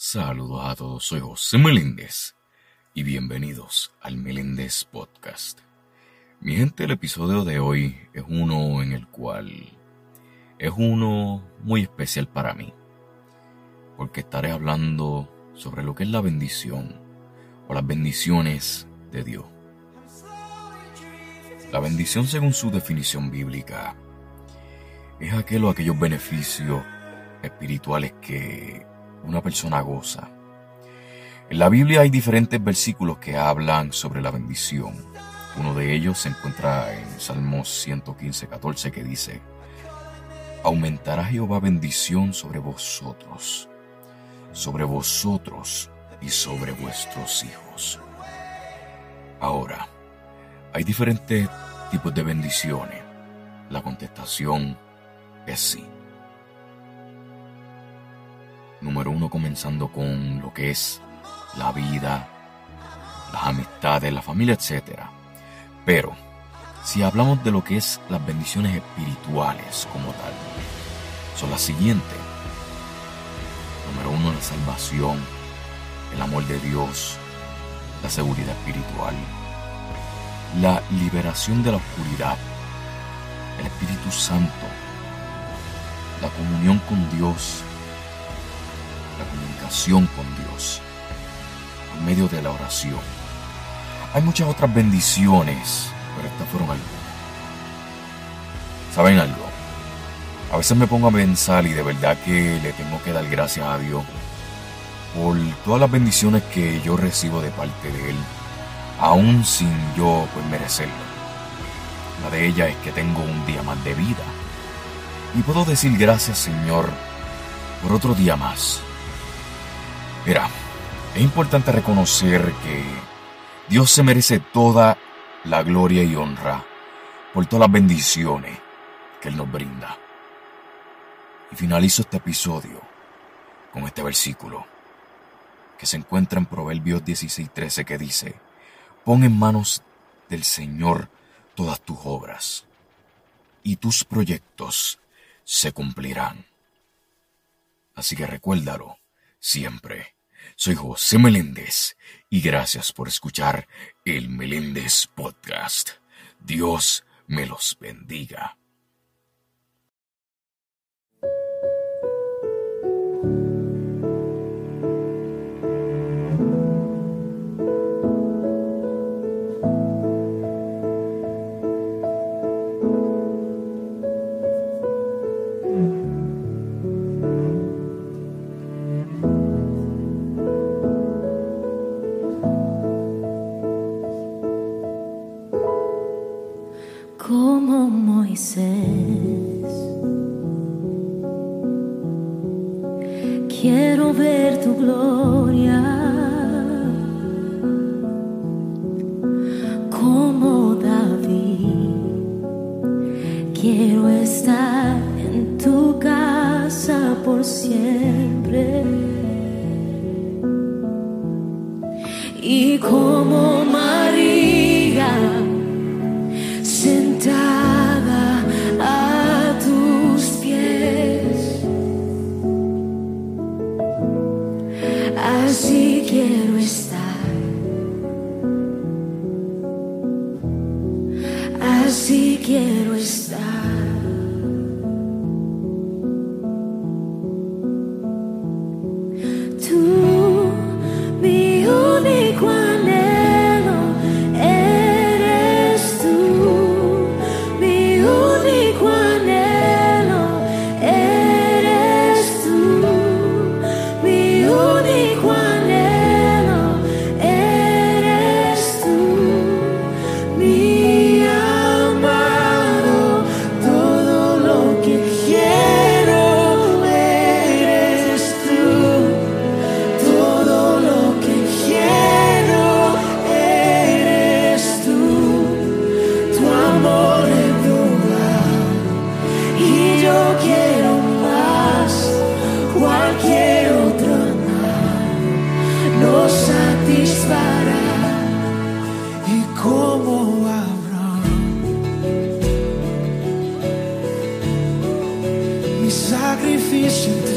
Saludos a todos, soy José Meléndez y bienvenidos al Meléndez Podcast. Mi gente, el episodio de hoy es uno en el cual es uno muy especial para mí, porque estaré hablando sobre lo que es la bendición o las bendiciones de Dios. La bendición según su definición bíblica es aquel o aquellos beneficios espirituales que una persona goza. En la Biblia hay diferentes versículos que hablan sobre la bendición. Uno de ellos se encuentra en Salmos 115, 14 que dice, Aumentará Jehová bendición sobre vosotros, sobre vosotros y sobre vuestros hijos. Ahora, hay diferentes tipos de bendiciones. La contestación es sí. Número uno, comenzando con lo que es la vida, las amistades, la familia, etc. Pero, si hablamos de lo que es las bendiciones espirituales como tal, son las siguientes. Número uno, la salvación, el amor de Dios, la seguridad espiritual, la liberación de la oscuridad, el Espíritu Santo, la comunión con Dios, la comunicación con Dios por medio de la oración. Hay muchas otras bendiciones, pero estas fueron algunas. ¿Saben algo? A veces me pongo a pensar y de verdad que le tengo que dar gracias a Dios por todas las bendiciones que yo recibo de parte de Él, aún sin yo pues merecerlo. Una de ellas es que tengo un día más de vida. Y puedo decir gracias Señor por otro día más. Mira, es importante reconocer que Dios se merece toda la gloria y honra por todas las bendiciones que Él nos brinda. Y finalizo este episodio con este versículo que se encuentra en Proverbios 16:13 que dice, pon en manos del Señor todas tus obras y tus proyectos se cumplirán. Así que recuérdalo siempre. Soy José Meléndez y gracias por escuchar el Meléndez Podcast. Dios me los bendiga. Y patience.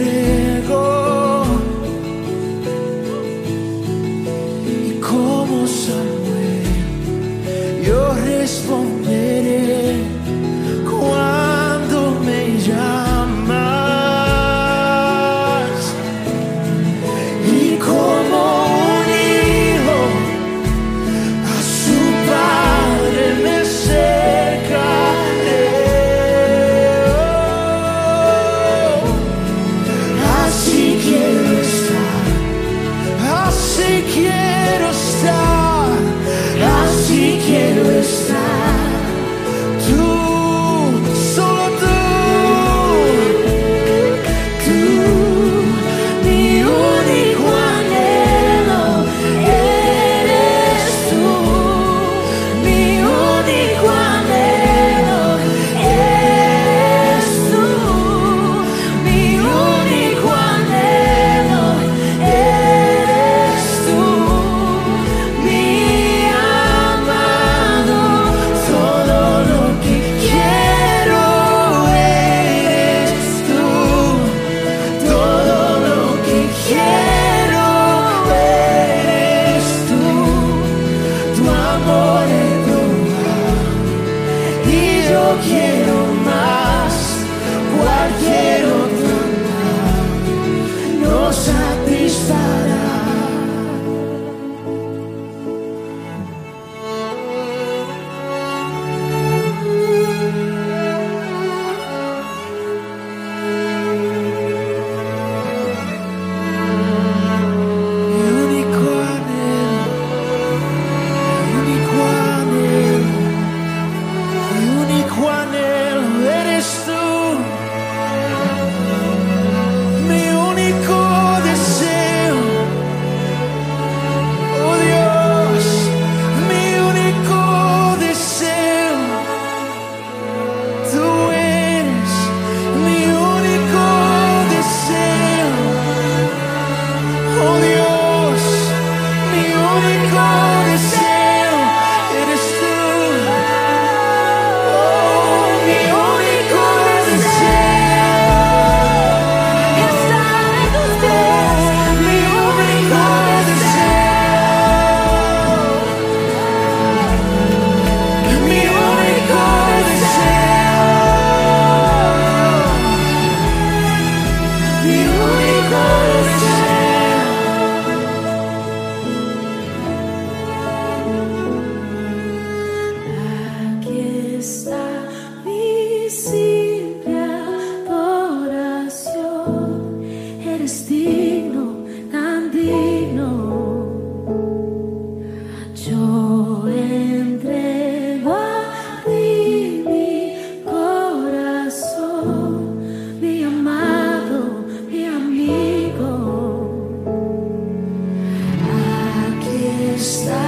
Está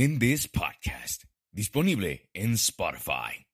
Meléndez Podcast, disponible en Spotify.